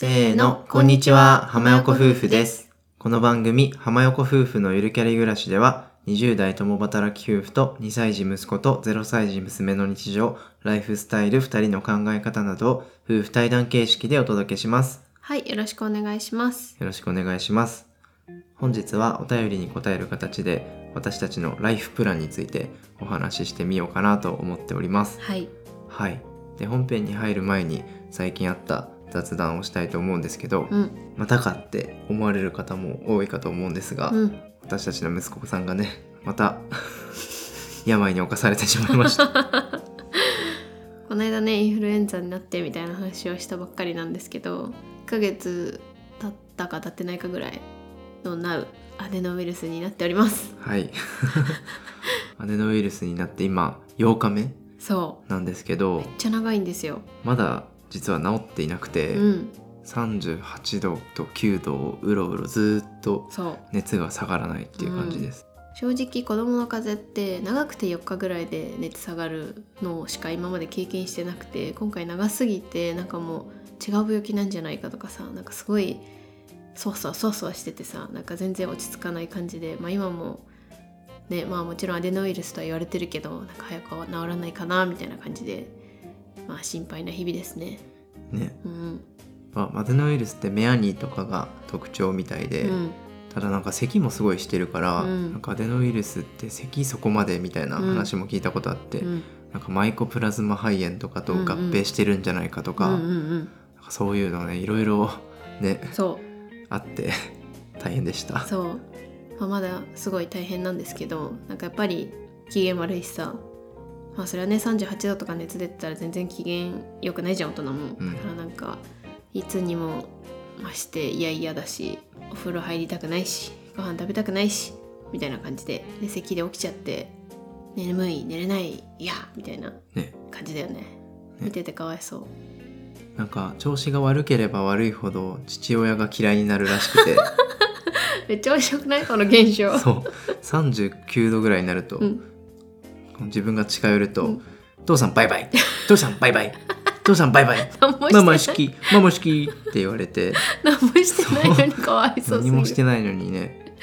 せーの、こんにちは、浜横夫婦です。この番組、浜横夫婦のゆるキャリ暮らしでは、20代共働き夫婦と2歳児息子と0歳児娘の日常、ライフスタイル2人の考え方などを夫婦対談形式でお届けします。はい、よろしくお願いします。よろしくお願いします。本日はお便りに答える形で、私たちのライフプランについてお話ししてみようかなと思っております。はい、はい。で、本編に入る前に最近あった雑談をしたいと思うんですけど、うん、またかって思われる方も多いかと思うんですが、うん、私たちの息子さんがねまた 病に侵されてしまいました。この間ね、インフルエンザになってみたいな話をしたばっかりなんですけど、1ヶ月経ったか経ってないかぐらいのナウアデノウイルスになっております。はい。アデノウイルスになって今8日目そなんですけどう、めっちゃ長いんですよ。まだ実は治っていなくて、うん、38度と9度をうろうろずっと。熱が下がらないっていう感じです、正直子供の風邪って長くて4日ぐらいで熱下がるのしか今まで経験してなくて今回長すぎてなんかもう違う病気なんじゃないかとかさなんかすごいそわそわそわそわしててさなんか全然落ち着かない感じで、まあ、今もねまあもちろんアデノウイルスとは言われてるけどなんか早く治らないかなみたいな感じでまあ心配な日々ですね。ね、うん。まあ、アデノウイルスってメアニーとかが特徴みたいで、うん。ただなんか咳もすごいしてるから、うん。なんかアデノウイルスって咳そこまでみたいな話も聞いたことあって、うん。なんかマイコプラズマ肺炎とかと合併してるんじゃないかとか,、うんうんうん。なんかそういうのねいろいろねそう。あって 大変でした。そう、まあ、まだすごい大変なんですけどなんかやっぱり機嫌悪いしさまあそれはね38度とか熱出てたら全然機嫌良くないじゃん大人も、うん。だからなんかいつにも増して嫌々だしお風呂入りたくないしご飯食べたくないしみたいな感じでで咳で起きちゃって眠い寝れないいやみたいなね、感じだよね。見ててかわいそう。なんか調子が悪ければ悪いほど父親が嫌いになるらしくて。めっちゃ面白くない？この現象。そう。39度ぐらいになると、うん自分が近寄ると「うん父さんバイバイ 父さんバイバイ 父さんバイバイママしてない好きママ好き」って言われて。何もしてないのにかわいそう何る。もしてないのにね。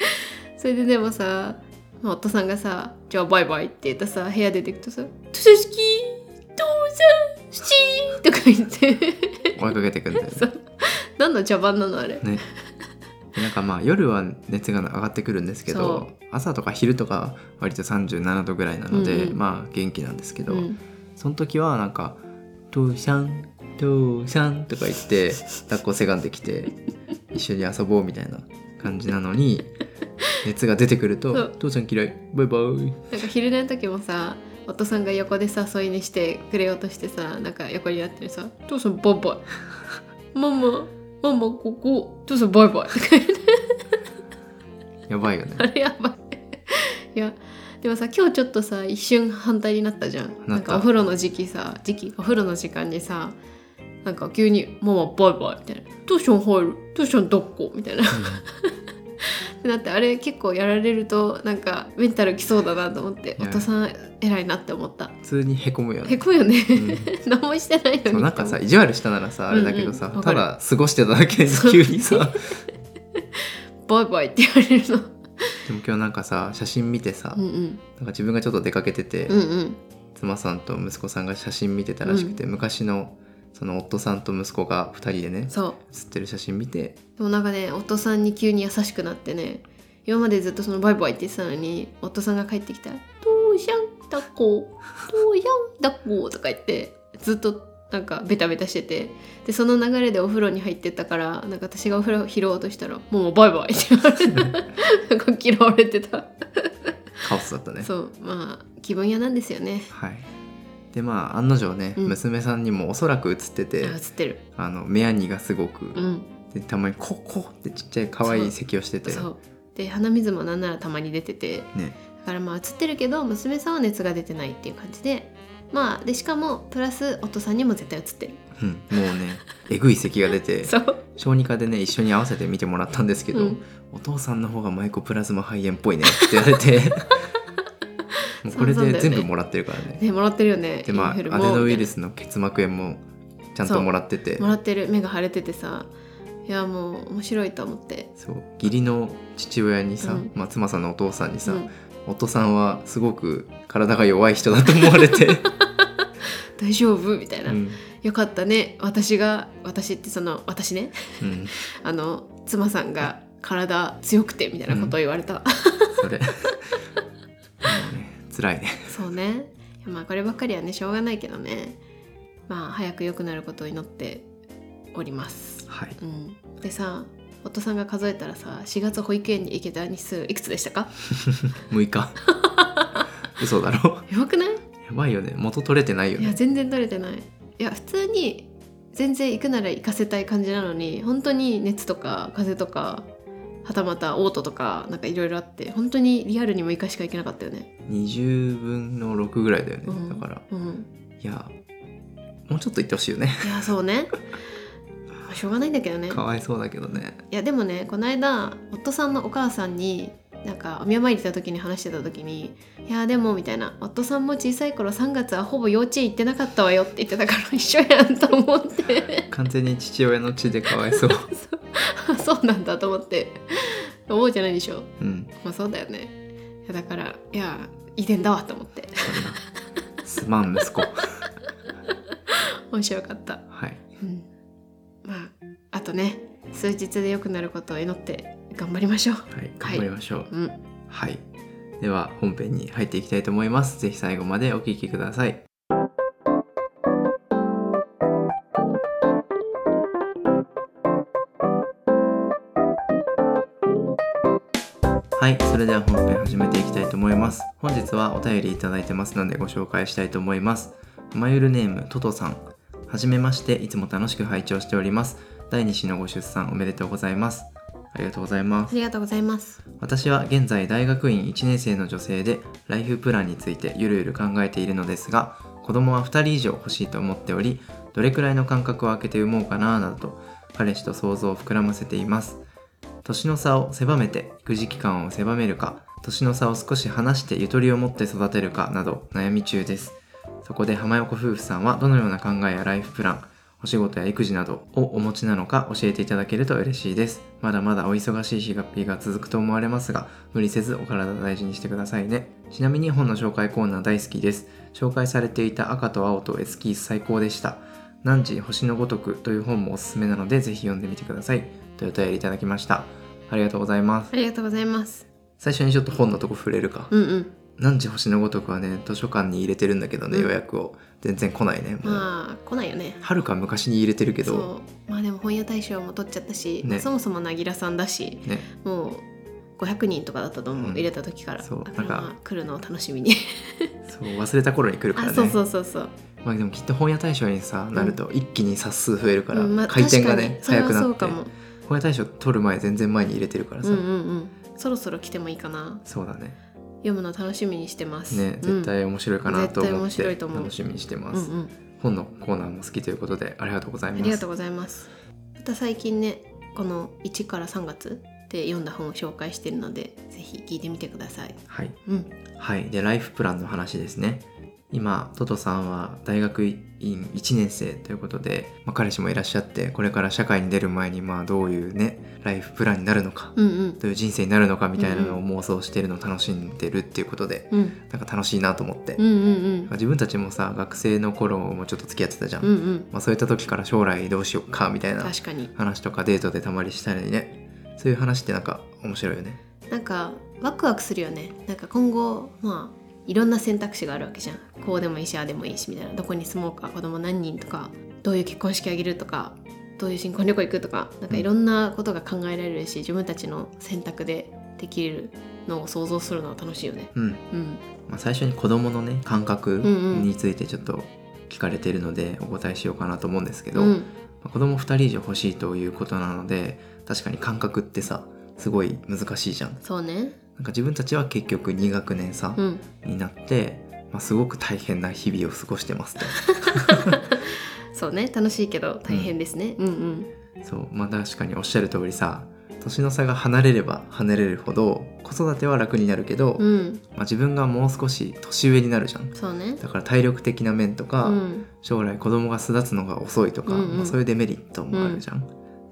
それででもさまあ夫さんがさ「じゃあバイバイ」って言ったさ部屋出てくとさ「父さん好き父さん好き」とか言って。追いかけてくんだよね。何の茶番なのあれ。ね。でなんかまあ夜は熱が上がってくるんですけそど朝とか昼とか割と37度ぐらいなので、うんうん。まあ元気なんですけど、うん。その時はなんか「父さん父さん」とか言って抱っこせがんできて 一緒に遊ぼうみたいな感じなのに熱が出てくると「父さん嫌いバイバイ。なんか昼寝の時もさ夫さんが横でさ添い寝してくれようとしてさなんか横になってるさ「父さんバイバイ」「ママママここ父さんバイバイ」やばいよね。あれやばい。いやでもさ今日ちょっとさ一瞬反対になったじゃん。なんかお風呂の時期さ時期お風呂の時間にさなんか急に「ママバイバイ」みたいな「トゥーション入る？トゥーション抱っこ」みたいなってなってあれ結構やられるとなんかメンタルきそうだなと思っていや夫さん偉いなって思った。普通にへこむよね。へこむよね、うん。何もしてないのに。なんかさ意地悪したならさあれだけどさ、うん。うんただ過ごしてただけでそう急にさ。バイバイって言われるの。でも今日なんかさ写真見てさ、うんうん。なんか自分がちょっと出かけてて、うんうん。妻さんと息子さんが写真見てたらしくて、昔のその夫さんと息子が2人でねそう。写ってる写真見て。でもなんかね夫さんに急に優しくなってね今までずっとそのバイバイって言ってたのに夫さんが帰ってきたら「どうしゃん抱っこどうしゃん抱っこ」とか言ってずっとなんかベタベタしてて。でその流れでお風呂に入ってったからなんか私がお風呂拾おうとしたら「もうバイバイ」って言われて なんか嫌われてた。カオスだったね。そう。まあ気分屋なんですよね。はいでまあ案の定ね、うん。娘さんにもおそらく写ってあて映ってる。あの目やにがすごく、うん。でたまにコッコッってちっちゃい可愛い咳をしてて。そう。で鼻水もなんならたまに出てて。ね。だからまあ映ってるけど娘さんは熱が出てないっていう感じで。まあでしかもプラス夫さんにも絶対映ってる。うん、もうね えぐい咳が出てそう。小児科でね一緒に合わせて見てもらったんですけど、うん。お父さんの方がマイコプラズマ肺炎っぽいねって言われて もうこれで全部もらってるからね。ねもらってるよね。でまあアデノウイルみスの結膜炎もちゃんともらってて。もらってる。目が腫れててさ。いやもう面白いと思って。そう。義理の父親にさ、うん。まあ、妻さんのお父さんにさ、うん。夫さんはすごく体が弱い人だと思われて、大丈夫みたいな、うん。よかったね。私が私ってその私ね。うん、あの妻さんが体強くてみたいなことを言われた、それ辛い。ねそうね。まあこればっかりはねしょうがないけどね。まあ早く良くなることを祈っております、はい。うん、でさ夫さんが数えたらさ4月保育園に行けた日数いくつでしたか？6日。嘘だろ。やばくない？やばいよね。元取れてないよね。いや全然取れてない。いや普通に全然行くなら行かせたい感じなのに本当に熱とか風邪とかはたまた嘔吐とかなんかいろいろあって本当にリアルに6日しか行けなかったよね。20分の6ぐらいだよね、うん。だから。うん。いやもうちょっと言ってほしいよね。いやそうね。ま あしょうがないんだけどね。かわいそうだけどね。いやでもねこの間夫さんのお母さんになんかお見舞いに行った時に話してた時に「いやでも」みたいな「夫さんも小さい頃3月はほぼ幼稚園行ってなかったわよ」って言ってたから一緒やんと思って。完全に父親の血でかわいそう そうなんだと思って。思うじゃないでしょ？うん。まあそうだよね。いやだからいや遺伝だわと思って。すまん息子。面白かった、はい。うん、まああとね数日で良くなることを祈って頑張りましょう。はい。頑張りましょう。うん。はい、では本編に入っていきたいと思います。ぜひ最後までお聞きくださいはい、それでは本編始めていきたいと思います。本日はお便りいただいてますのでご紹介したいと思います。まゆるネームトトさん。はじめまして、いつも楽しく拝聴しております。第2子のご出産おめでとうございます。ありがとうございますあ。りがとうございます私は現在大学院1年生の女性でライフプランについてゆるゆる考えているのですが子供は2人以上欲しいと思っておりどれくらいの間隔を空けて産もうかななどと彼氏と想像を膨らませています年の差を狭めて育児期間を狭めるか年の差を少し離してゆとりを持って育てるかなど悩み中です。そこで浜横夫婦さんはどのような考えやライフプランお仕事や育児などをお持ちなのか教えていただけると嬉しいです。まだまだお忙しい日が日が続くと思われますが無理せずお体大事にしてくださいね。ちなみに本の紹介コーナー大好きです。紹介されていた赤と青とエスキース最高でした。汝星のごとくという本もおすすめなのでぜひ読んでみてください。というお便りいただきました。ありがとうございます。ありがとうございます。最初にちょっと本のとこ触れるか。うんうん。汝星のごとくはね図書館に入れてるんだけどね、うん。予約を。全然来ないねもう、まあ来ないよね。はるか昔に入れてるけど。そう。まあでも本屋大賞も取っちゃったし、ね。そもそもなぎらさんだしね。もう500人とかだったと思う、うん。入れた時から。そう。だからなんかまあ来るのを楽しみに。そう忘れた頃に来るからね。あそうそうそうそうまあでもきっと本屋大賞にさなると一気に冊数増えるから、うんまあ回転がね早くなって。本屋大賞取る前全然前に入れてるからさ、うんうんうん。そろそろ来てもいいかな。そうだね。読むの楽しみにしてます。ねうん。絶対面白いかなと思っ絶対面白ていと思う。楽しみにしてます、うんうん。本のコーナーも好きということでありがとうございます。ありがとうございます。また最近ねこの1から3月で読んだ本を紹介してるのでぜひ聞いてみてください。はい。うん。はい。でライフプランの話ですね今トトさんは大学院1年生ということで、まあ、彼氏もいらっしゃってこれから社会に出る前にまあどういうねライフプランになるのかうんうん。どういう人生になるのかみたいなのを妄想してるのを楽しんでるっていうことで、うん。なんか楽しいなと思って、うんうん自分たちもさ学生の頃もちょっと付き合ってたじゃん、うんうん。うんまあ、そういった時から将来どうしようかみたいな確かに。話とかデートでたまりしたりね。そういう話ってなんか面白いよね。なんかワクワクするよね。なんか今後まあいろんな選択肢があるわけじゃん。こうでもいいしああでもいいしみたいな。どこに住もうか子供何人とかどういう結婚式あげるとかどういう新婚旅行行くとかなんかいろんなことが考えられるし自分たちの選択でできるのを想像するのは楽しいよね。うん、うん。まあ、最初に子供のね感覚についてちょっと聞かれてるのでお答えしようかなと思うんですけど、うん。まあ子供2人以上欲しいということなので確かに感覚ってさすごい難しいじゃん。そうねなんか自分たちは結局2学年差うん。になって、まあ、すごく大変な日々を過ごしてますと。そうね楽しいけど大変ですね、うん、うんそうまあ確かにおっしゃる通りさ年の差が離れれば離れるほど子育ては楽になるけど、うん。まあ、自分がもう少し年上になるじゃん。そうね。だから体力的な面とか、うん。将来子供が巣立つのが遅いとか、うんうん。まあ、そういうデメリットもあるじゃん、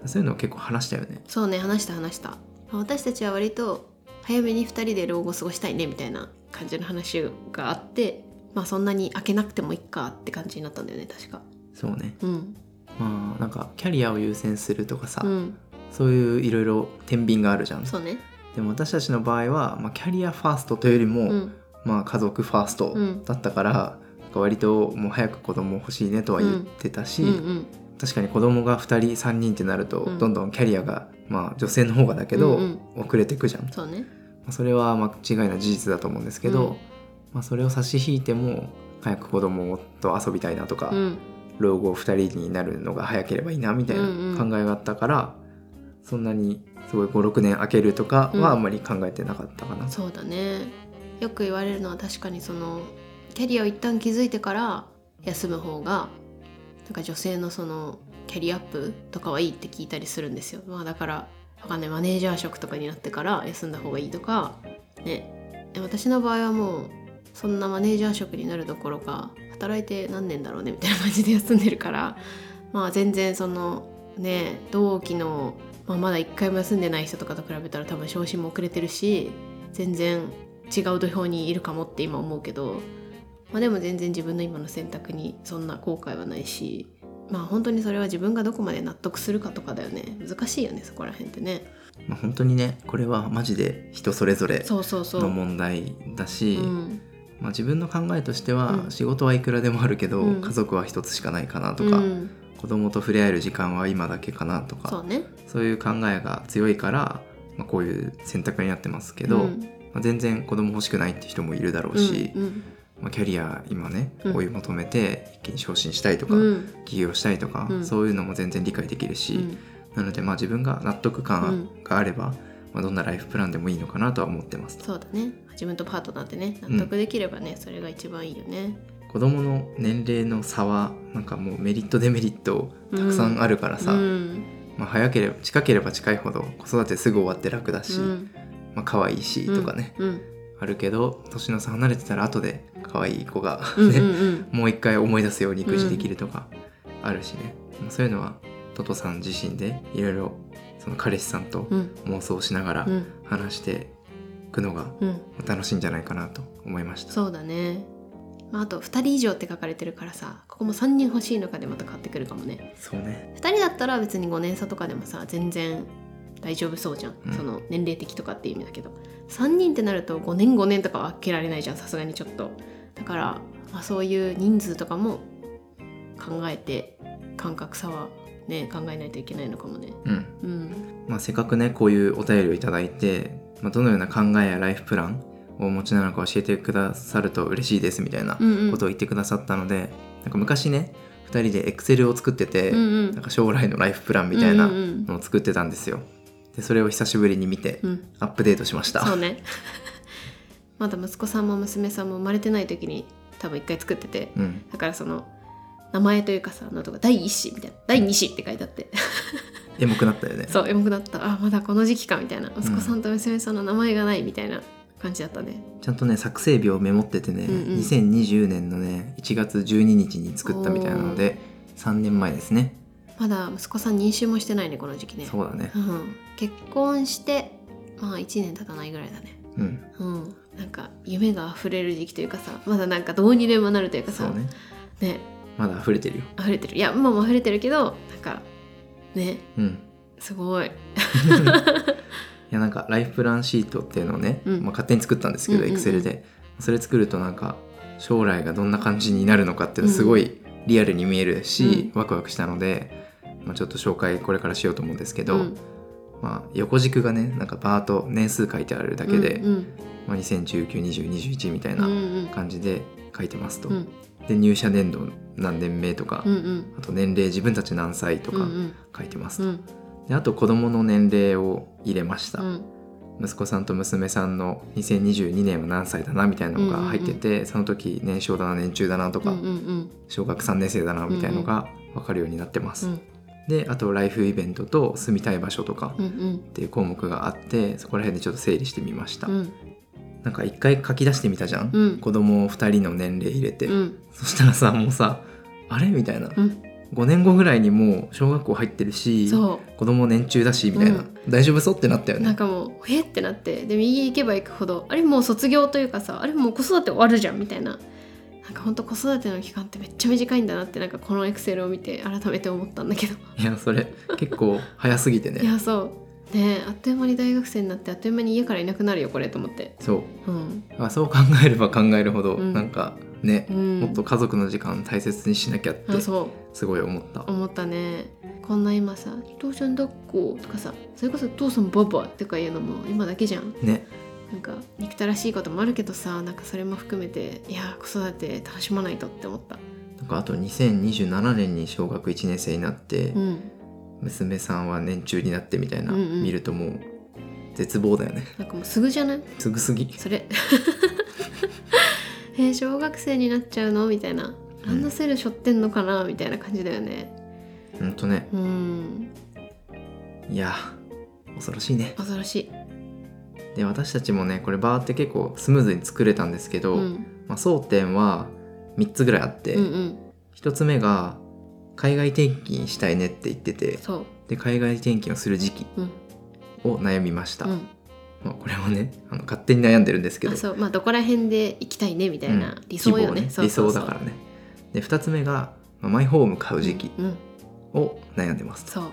そういうのを結構話したよね。そうね話した話した。私たちは割と早めに2人で老後過ごしたいねみたいな感じの話があってまあそんなに開けなくてもいいかって感じになったんだよね確か。そうね。うん。まあなんかキャリアを優先するとかさ、うん。そういういろいろ天秤があるじゃん。そうね。でも私たちの場合は、まあ、キャリアファーストというよりも、うん。まあ、家族ファーストうん。だったから、なんか割ともう早く子供欲しいねとは言ってたし、うんうん確かに子供が2人3人ってなると、うん。どんどんキャリアが、まあ、女性の方がだけど、うん遅れていくじゃん、まそうね。あそれは間違いない事実だと思うんですけど、うん。まあ、それを差し引いても早く子供と遊びたいなとか、うん。老後2人になるのが早ければいいなみたいなうんうん。考えがあったから、そんなにすごい56年空けるとかうん。はあんまり考えてなかったかな。そうだね。よく言われるのは確かにそのキャリアを一旦築いてから休む方がなんか女性のそのキャリアアップとかはいいって聞いたりするんですよ、まあ、だからわかんないマネージャー職とかになってから休んだ方がいいとかね。私の場合はもうそんなマネージャー職になるどころか働いて何年だろうねみたいな感じで休んでるからまあ全然そのね同期の、まあ、まだ一回も休んでない人とかと比べたら多分昇進も遅れてるし全然違う土俵にいるかもって今思うけど、まあ、でも全然自分の今の選択にそんな後悔はないしまあ本当にそれは自分がどこまで納得するかとかだよね。難しいよねそこら辺ってね。まあ、本当にねこれはマジで人それぞれそうそうそう。の問題だし、うん。まあ、自分の考えとしては、うん。仕事はいくらでもあるけど、うん。家族は一つしかないかなとか、うん。子供と触れ合える時間は今だけかなとかそうね。そういう考えが強いから、まあ、こういう選択になってますけど、うん。まあ、全然子供欲しくないって人もいるだろうし、うんうんまあ、キャリア今ねうん。追い求めて一気に昇進したいとか、うん。起業したいとか、うん。そういうのも全然理解できるし、うん。なのでまあ自分が納得感があれば、まあ、どんなライフプランでもいいのかなとは思ってますと。そうだね。自分とパートナーってね納得できればね、それが一番いいよね。子供の年齢の差はなんかもうメリットデメリットたくさんあるからさ、うん。まあ、早ければ近ければ近いほど子育てすぐ終わって楽だし、うん。まあ可愛いしとかね、うんあるけど年の差離れてたら後で可愛い子がうんね、うんうん。もう一回思い出すように育児できるとかあるしね、まあそういうのはトトさん自身でいろいろその彼氏さんとうん。妄想しながらうん。話していくのがうん。楽しいんじゃないかなと思いました。そうだね、まあ、あと2人以上って書かれてるからさここも3人欲しいのかでまた変わってくるかもね。そうね。2人だったら別に5年差とかでもさ全然大丈夫そうじゃん、うん。その年齢的とかっていう意味だけど3人ってなると5年5年とかは開けられないじゃんさすがにちょっと。だから、まあ、そういう人数とかも考えて感覚差はね考えないといけないのかもね。うん。うん。まあ、せっかくねこういうお便りをいただいて、まあ、どのような考えやライフプランをお持ちなのか教えてくださると嬉しいですみたいなうんうん。ことを言ってくださったので、なんか昔ね2人でエクセルを作ってて、うんうん。なんか将来のライフプランみたいなうんうんうん。のを作ってたんですよ。でそれを久しぶりに見てうん。アップデートしました。そうね。まだ息子さんも娘さんも生まれてない時に多分一回作っててうん、だからその名前というかさなんとか第一子みたいな第二子って書いてあって。エモくなったよね。そうエモくなった。あまだこの時期かみたいな。息子さんと娘さんの名前がないみたいな感じだったね、ちゃんとね作成日をメモっててね、うんうん。2020年のね1月12日に作ったみたいなので3年前ですね。まだ息子さん妊娠もしてないねこの時期ね。そうだね。うん、結婚してまあ1年経たないぐらいだね。うん。うん。なんか夢が溢れる時期というかさまだなんかどうにでもなるというかさ。そうね。ね。まだ溢れてるよ。溢れてる。いや今も溢れてるけどなんかね。うん。すごい。いやなんかライフプランシートっていうのをね、うん。まあ、勝手に作ったんですけどうんうんうん。エクセルで。それ作るとなんか将来がどんな感じになるのかっていうのすごいリアルに見えるし、ワクワクしたので、まあ、ちょっと紹介これからしようと思うんですけど、うん。まあ、横軸がねなんかバーッと年数書いてあるだけで、うんうん。まあ、20192021みたいうんうなん。感じで書いてますと。うん。で入社年度何年目とか、うんうん。あと年齢自分たち何歳とかうんうん。書いてますと。うん。であと子供の年齢を入れました。うん。息子さんと娘さんの2022年は何歳だなみたいなのが入ってて、その時年少だな年中だなとか、うんうん小学3年生だなみたいなのが分かるようになってます。うんであとライフイベントと住みたい場所とかっていう項目があってそこら辺でちょっと整理してみました。うん。なんか一回書き出してみたじゃん、うん。子供2人の年齢入れて、うん。そしたらさもうさあれ？みたいな、うん。5年後ぐらいにもう小学校入ってるしそ子供年中だしみたいな、うん。大丈夫そうってなったよね。うなんかもうえってなって。で右行けば行くほど。あれ？もう卒業というかさあれ？もう子育て終わるじゃんみたいななんかほんと子育ての期間ってめっちゃ短いんだなってなんかこのエクセルを見て改めて思ったんだけど。いやそれ結構早すぎて いねやそう。ねあっという間に大学生になってあっという間に家からいなくなるよこれと思って。そう。うん、あそう考えれば考えるほど、うん。なんかね、うん、もっと家族の時間大切にしなきゃってあそう。すごい思った。思ったね。こんな今さ「父ちゃん抱っこ」とかさそれこそ「父さんババ」とかいうのも今だけじゃん。ねなんか憎たらしいこともあるけどさなんかそれも含めていや子育て楽しまないとって思った。なんかあと2027年に小学1年生になって、うん。娘さんは年中になってみたいな、うんうん。見るともう絶望だよね。なんかもうすぐじゃない？すぐすぎ。それ。えー小学生になっちゃうの？みたいな。ランドセル背負ってんのかな？みたいな感じだよね。ほんとね。うん。いや恐ろしいね。恐ろしいで私たちもねこれバーって結構スムーズに作れたんですけど、うん。まあ、争点は3つぐらいあって、うんうん。1つ目が海外転勤したいねって言っててで海外転勤をする時期うん。を悩みました、うん。まあ、これはねあの勝手に悩んでるんですけどまあどこら辺で行きたいねみたいな、うん。理想よね。そう理想だからね。で2つ目が、まあマイホーム買う時期うん。を悩んでます、そう。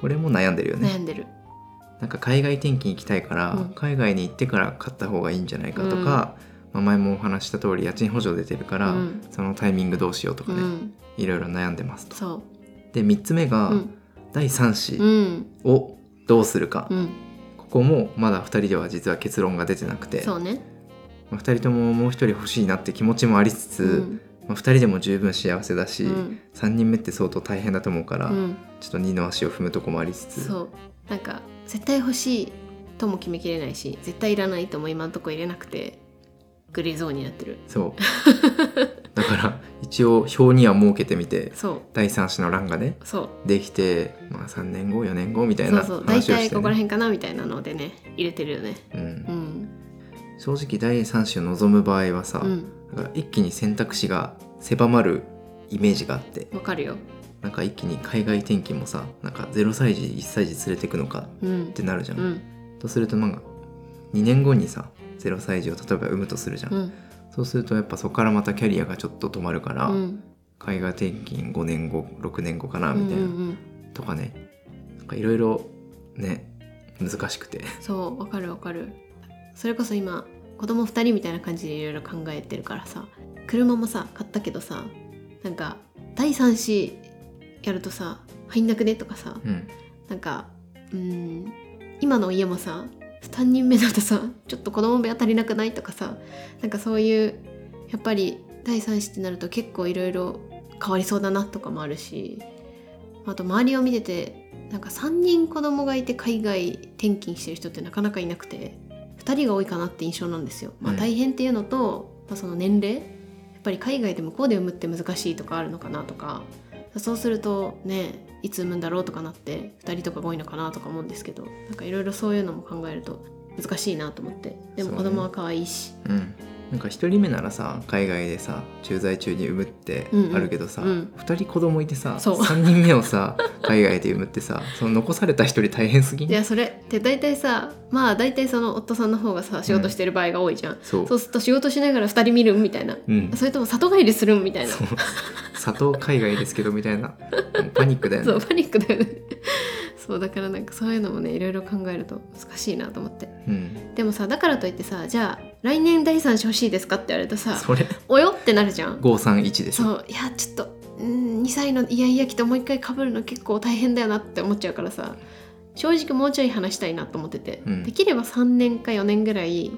これも悩んでるよね。悩んでるなんか海外転勤行きたいから、うん。海外に行ってから買った方がいいんじゃないかとか、まあ、前もお話しした通り家賃補助出てるから、うん。そのタイミングどうしようとかね、うん。いろいろ悩んでますと。そで3つ目が、ううん。第3う子ん。をどうするか、うん。ここもまだ2人では実は結論が出てなくて、そうね。まあ、2人とももう1人欲しいなって気持ちもありつつ、うん。まあ、2人でも十分幸せだし、うん。3人目って相当大変だと思うから、うん。ちょっと二の足を踏むとこもありつつ。そうなんか絶対欲しいとも決めきれないし絶対いらないとも今のところ入れなくてグレーゾーンになってる。そう。だから一応表には設けてみてそう。第3子の欄がねそう。できて、まあ、3年後4年後みたいなそうそう。大話をして、体ここらね辺かなみたいなのでね入れてるよね。うん。うん。正直第3子を望む場合はさ、うん。一気に選択肢が狭まるイメージがあって。わかるよなんか一気に海外転勤もさなんか0歳児1歳児連れてくのかうん。ってなるじゃん、うん。とするとなんか2年後にさ0歳児を例えば産むとするじゃん、うん。そうするとやっぱそこからまたキャリアがちょっと止まるから、うん。海外転勤5年後6年後かなうんみたいな、うんうんとかね。なんかいろいろね難しくて。そうわかるわかる。それこそ今子供2人みたいな感じでいろいろ考えてるからさ車もさ買ったけどさなんか第3子やるとさ入んなくね？とかさうん。なんかうん今の家もさ3人目だとさちょっと子供部屋足りなくない？とかさなんかそういうやっぱり第3子ってなると結構いろいろ変わりそうだなとかもあるしあと周りを見ててなんか3人子供がいて海外転勤してる人ってなかなかいなくて2人が多いかなって印象なんですよ。まあ、うん。大変っていうのと、まあ、その年齢やっぱり海外で向こうで産むって難しいとかあるのかなとかそうするとねいつ産むんだろうとかなって2人とかが多いのかなとか思うんですけどなんかいろいろそういうのも考えると難しいなと思って。でも子供は可愛いし。うん。なんか1人目ならさ海外でさ駐在中に産むってうんうん。あるけどさ、うん。2人子供いてさそう。3人目をさ海外で産むってさその残された1人大変すぎん？いやそれって大体さまあ大体その夫さんの方がさ仕事してる場合が多いじゃん、そう。そうすると仕事しながら2人見るみたいな。うん。それとも里帰りするんみたいなそう里海外ですけどみたいな。パニックだよね。そうパニックだよね。そうだからなんかそういうのもねいろいろ考えると難しいなと思って。うん、でもさだからといってさじゃあ来年第3子欲しいですかって言われるとさそれ。およってなるじゃん。531でしょ。そういやちょっとうん2歳のイヤイヤ期ともう一回かぶるの結構大変だよなって思っちゃうからさ正直もうちょい話したいなと思ってて、うん。できれば3年か4年ぐらい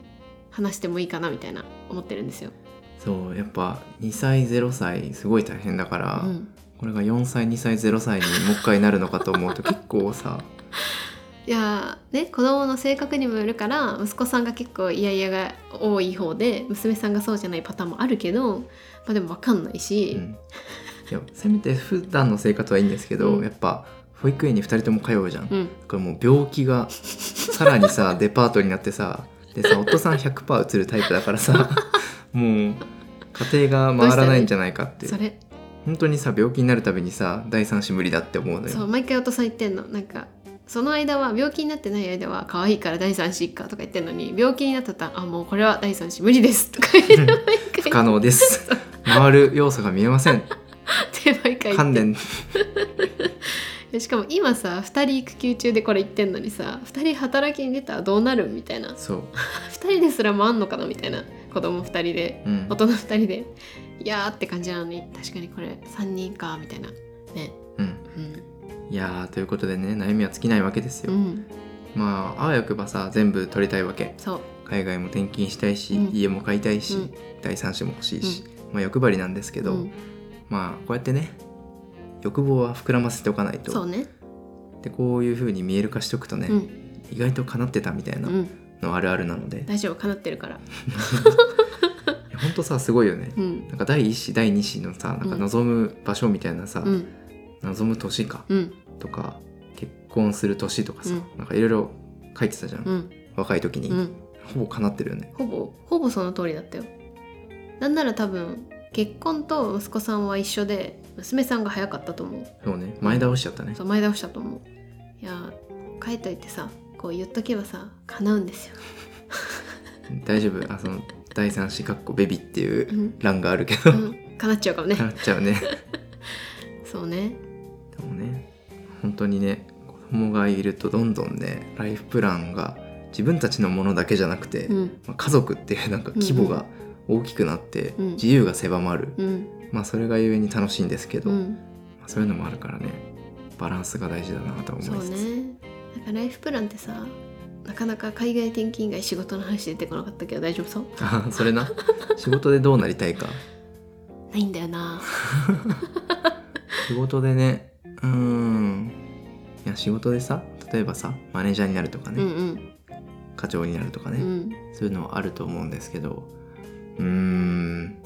話してもいいかなみたいな思ってるんですよ。そうやっぱ2歳0歳すごい大変だから、うん。これが4歳2歳0歳にもう一回なるのかと思うと結構さ。いやーね子供の性格にもよるから息子さんが結構イヤイヤが多い方で娘さんがそうじゃないパターンもあるけど、まあ、でも分かんないし、うん。いやせめて普段の生活はいいんですけど、うん。やっぱ保育園に2人とも通うじゃん、うん。これもう病気がさらにさデパートになってさでさ夫さん100%移るタイプだからさもう家庭が回らないんじゃないかってそれ本当にさ病気になるたびにさ第三子無理だって思うのよ。そう毎回お父さん言ってんの。なんかその間は病気になってない間は可愛いから第三子一家とか言ってんのに病気になったらあもうこれは第三子無理ですとか言って。毎 回不可能です。回る要素が見えません。って毎回言って。観念。しかも今さ2人育休中でこれ言ってんのにさ2人働きに出たらどうなるみたいな。そう、2人ですら回んのかなみたいな子供2人でうん。大人2人でいやーって感じなのに確かにこれ3人かみたいな。ね。うん、うん。いやーということでね悩みは尽きないわけですよ、うん。まああわよくばさ全部取りたいわけ。そう。海外も転勤したいし、うん。家も買いたいし、うん。第三子も欲しいし、まあ欲張りなんですけど、うん。まあこうやってね欲望は膨らませておかないと。そうね。でこういう風に見える化しとくとね、うん。意外と叶ってたみたいなうんのあるあるなので、大丈夫叶ってるから。ほんとさすごいよね。うん。なんか第一子第二子のさなんかうん。望む場所みたいなさ、うん。望む年かうん。とか結婚する年とかさ、うん。なんかいろいろ書いてたじゃん、うん。若い時に、うん。ほぼ叶ってるよね。ほぼほぼその通りだったよ。なんなら多分結婚と息子さんは一緒で娘さんが早かったと思う。そうね。前倒しちゃったね。そう前倒したと思う。いや書いといてさこう言っとけばさ叶うんですよ、大丈夫？あその第三子かっこベビっていううん。欄があるけど、うん、叶っちゃうかもね。叶っちゃうね。そうね。でもね本当にね子供がいるとどんどんねライフプランが自分たちのものだけじゃなくて、うん。まあ家族っていうなんか規模が大きくなって、うん。自由が狭まる、うん。まあそれがゆえに楽しいんですけど、まうん。あ、そういうのもあるからねバランスが大事だなと思いそうます、ねなんかライフプランってさなかなか海外転勤以外仕事の話出てこなかったけど大丈夫そう？あそれな。仕事でどうなりたいか。ないんだよな。仕事でねうーん。いや仕事でさ例えばさマネージャーになるとかね、うんうん。課長になるとかね、うん。そういうのはあると思うんですけど。うーん。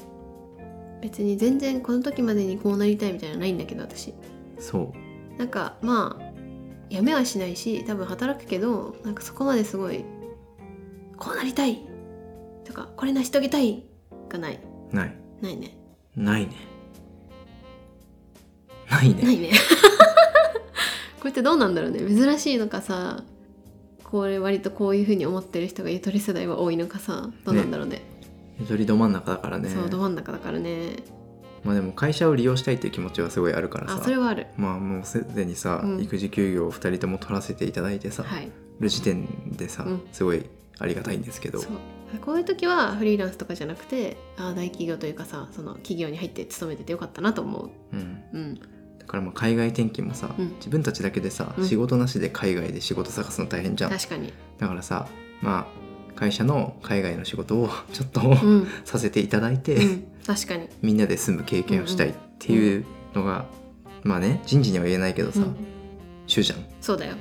別に全然この時までにこうなりたいみたいなのないんだけど私。そう。なんかまあ辞めはしないし多分働くけどなんかそこまですごいこうなりたいとかこれ成し遂げたいがない。ない。ないね。ないね。ないね。ないね。これってどうなんだろうね。珍しいのかさこれ割とこういうふうに思ってる人がゆとり世代は多いのかさどうなんだろうね。ゆとりど真ん中だからね。そうど真ん中だからねまあでも会社を利用したいっていう気持ちはすごいあるからさ。あそれはある。まあもうすでにさ、うん。育児休業を2人とも取らせていただいてさ、はい。る時点でさ、うん。すごいありがたいんですけど。そう。こういう時はフリーランスとかじゃなくてあ大企業というかさその企業に入って勤めててよかったなと思う。ん、ううん。だからまあ海外転勤もさ、うん。自分たちだけでさ、うん。仕事なしで海外で仕事探すの大変じゃん。確かに。だからさまあ会社の海外の仕事をちょっと、うん、させていただいて、うん、確かに。みんなで住む経験をしたいっていうのが、まあね人事には言えないけどさ、うん。主じゃん。そうだよ。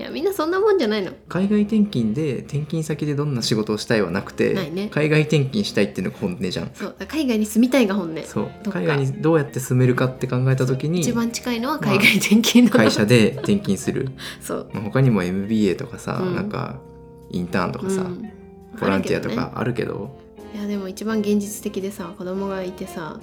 いやみんなそんなもんじゃないの。海外転勤で転勤先でどんな仕事をしたいはなくてないね。海外転勤したいっていうのが本音じゃん。そう海外に住みたいが本音。そう。海外にどうやって住めるかって考えた時に一番近いのは海外転勤なの、会社で転勤する、そう。まあ、他にも MBA とかさ、うん。なんかインターンとかさ、うん。ボランティアとかあるけどね。いやでも一番現実的でさ子供がいてさ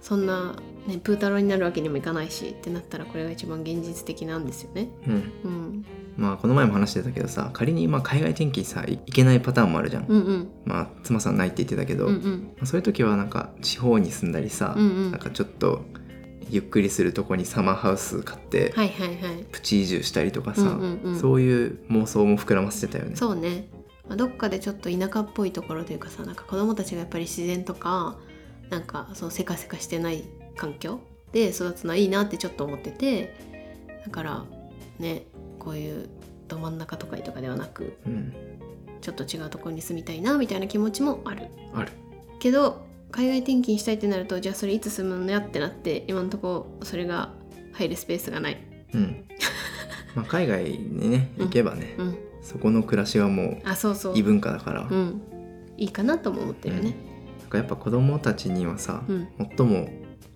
そんな、ね、プータローになるわけにもいかないしってなったらこれが一番現実的なんですよね。うん。うん。まあこの前も話してたけどさ仮にまあ海外転勤さい行けないパターンもあるじゃん、うんうん。まあ妻さんないって言ってたけど、まうんうん。あ、そういう時はなんか地方に住んだりさ、うんうん。なんかちょっとゆっくりするとこにサマーハウス買って、はいはいはい。プチ移住したりとかさ、うんうんうん。そういう妄想も膨らませてたよね。そうね、まあ、どっかでちょっと田舎っぽいところというかさなんか子供たちがやっぱり自然とかなんかそうせかせかしてない環境で育つのはいいなってちょっと思っててだからねこういうど真ん中都会とかではなくうん。ちょっと違うところに住みたいなみたいな気持ちもある。ある。けど海外転勤したいってなるとじゃあそれいつ住むのやってなって今のところそれが入るスペースがない。うん。まあ海外にね行けばね、うん。そこの暮らしはもあそうそう。う異文化だから、なんうん。いいかなとも思ってるね。かやっぱ子供たちにはさ、うん、最も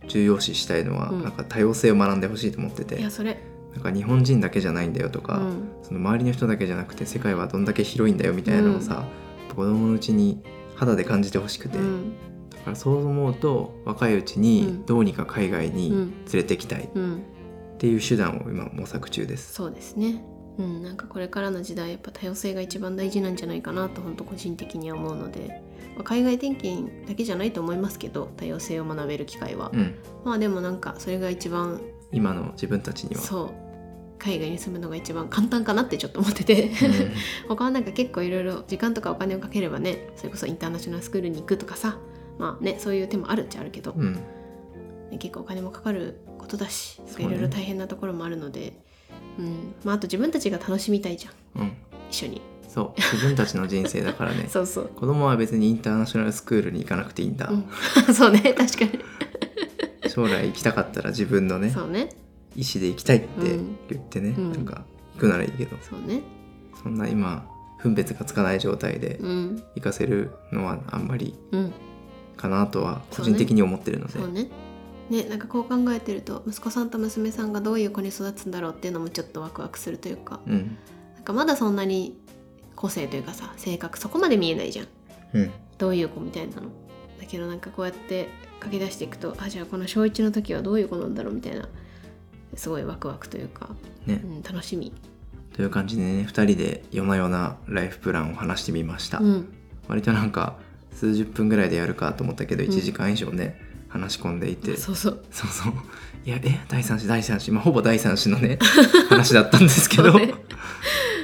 重要視したいのは、うん。なんか多様性を学んでほしいと思ってて。いやそれ。なんか日本人だけじゃないんだよとか、うん。その周りの人だけじゃなくて世界はどんだけ広いんだよみたいなのをさ、子供のうちに肌で感じてほしくて、そう思うと若いうちうにん。どうにか海外にうん。連れてきたいっうん。ていう手段を今模索中です。そうですね。うん。なんかこれからの時代やっぱ多様性が一番大事なんじゃないかなと本当個人的には思うので、まあ海外転勤だけじゃないと思いますけど多様性を学べる機会は、うん、まあでもなんかそれが一番今の自分たちには。そう。海外に住むのが一番簡単かなってちょっと思ってて。他はなんか結構いろいろ時間とかお金をかければねそれこそインターナショナルスクールに行くとかさまあねそういう手もあるっちゃあるけど、うん、ね結構お金もかかることだしいろいろ大変なところもあるので、うん。まあ、あと自分たちが楽しみたいじゃん。うん、一緒に。そう。自分たちの人生だからね。そうそう、子供は別にインターナショナルスクールに行かなくていいんだ、うん、そうね確か将来行きたかったら自分のねにそうね。意思で行きたいってうん。言ってね、うん。なんか行くならいいけど。そうね。そんな今分別がつかない状態でうん。行かせるのはあんまりうんかなとは個人的に思ってるので。ね。ねなんかこう考えてると息子さんと娘さんがどういう子に育つんだろうっていうのもちょっとワクワクするというか。うん。なんかまだそんなに個性というかさ性格そこまで見えないじゃん。うん。どういう子みたいなの。だけどなんかこうやって書き出していくとあじゃあこの小1の時はどういう子なんだろうみたいな。すごいワクワクというか、ね。うん、楽しみ、という感じでね2人で夜な夜なライフプランを話してみました、うん、割となんか数十分ぐらいでやるかと思ったけどうん。1時間以上ね、話し込んでいて。そうそう。そうそう。いやえ第三子第三子。まあほぼ第三子のね 話だったんですけど。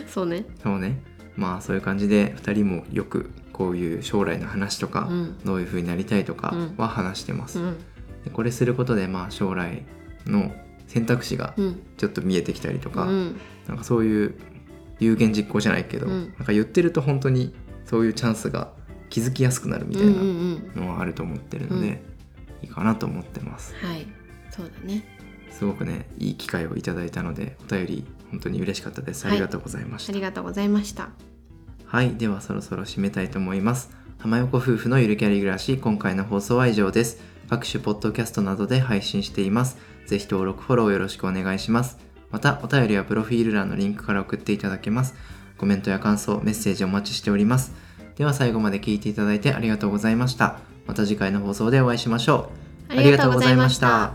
そうね。そうね。まあそういう感じで2人もよくこういう将来の話とか、うん。どういう風になりたいとかうん。は話してます、うん。でこれすることでまあ将来の選択肢がうん。ちょっと見えてきたりとか、うん。なんかそういう有言実行じゃないけど、うん。なんか言ってると本当にそういうチャンスが気づきやすくなるみたいなのはあると思ってるので、うんいいかなと思ってますはいそうだねすごくねいい機会をいただいたのでお便り本当に嬉しかったですありがとうございました、ありがとうございましたはい、ではそろそろ締めたいと思います。浜横夫婦のゆるキャリ暮らし、今回の放送は以上です。各種ポッドキャストなどで配信しています。ぜひ登録、フォローよろしくお願いします。また、お便りはプロフィール欄のリンクから送っていただけます。コメントや感想、メッセージお待ちしております。では最後まで聞いていただいてありがとうございました。また次回の放送でお会いしましょう。ありがとうございました